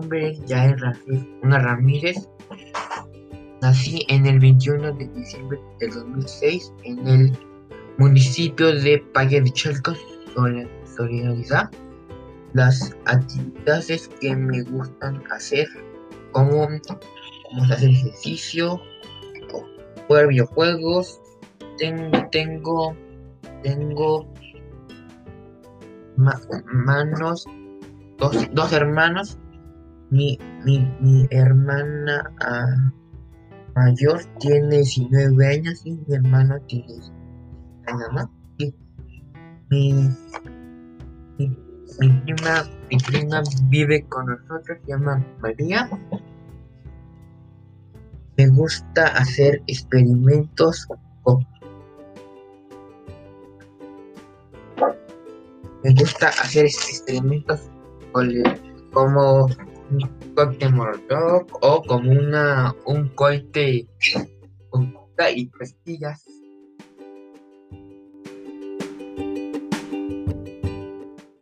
nombre es Yael una Ramírez. Nací en el 21 de diciembre de 2006 en el municipio de Valle de Chalco, Solidaridad. Las actividades que me gustan hacer, como, como hacer ejercicio, jugar videojuegos, tengo, tengo, tengo manos, dos, dos hermanos. Mi, mi, mi hermana uh, mayor tiene 19 años y mi hermano tiene años más. Y mi, mi, prima, mi prima vive con nosotros, se llama María. Me gusta hacer experimentos con me gusta hacer experimentos como cohete molotov o como una un cohete con y pastillas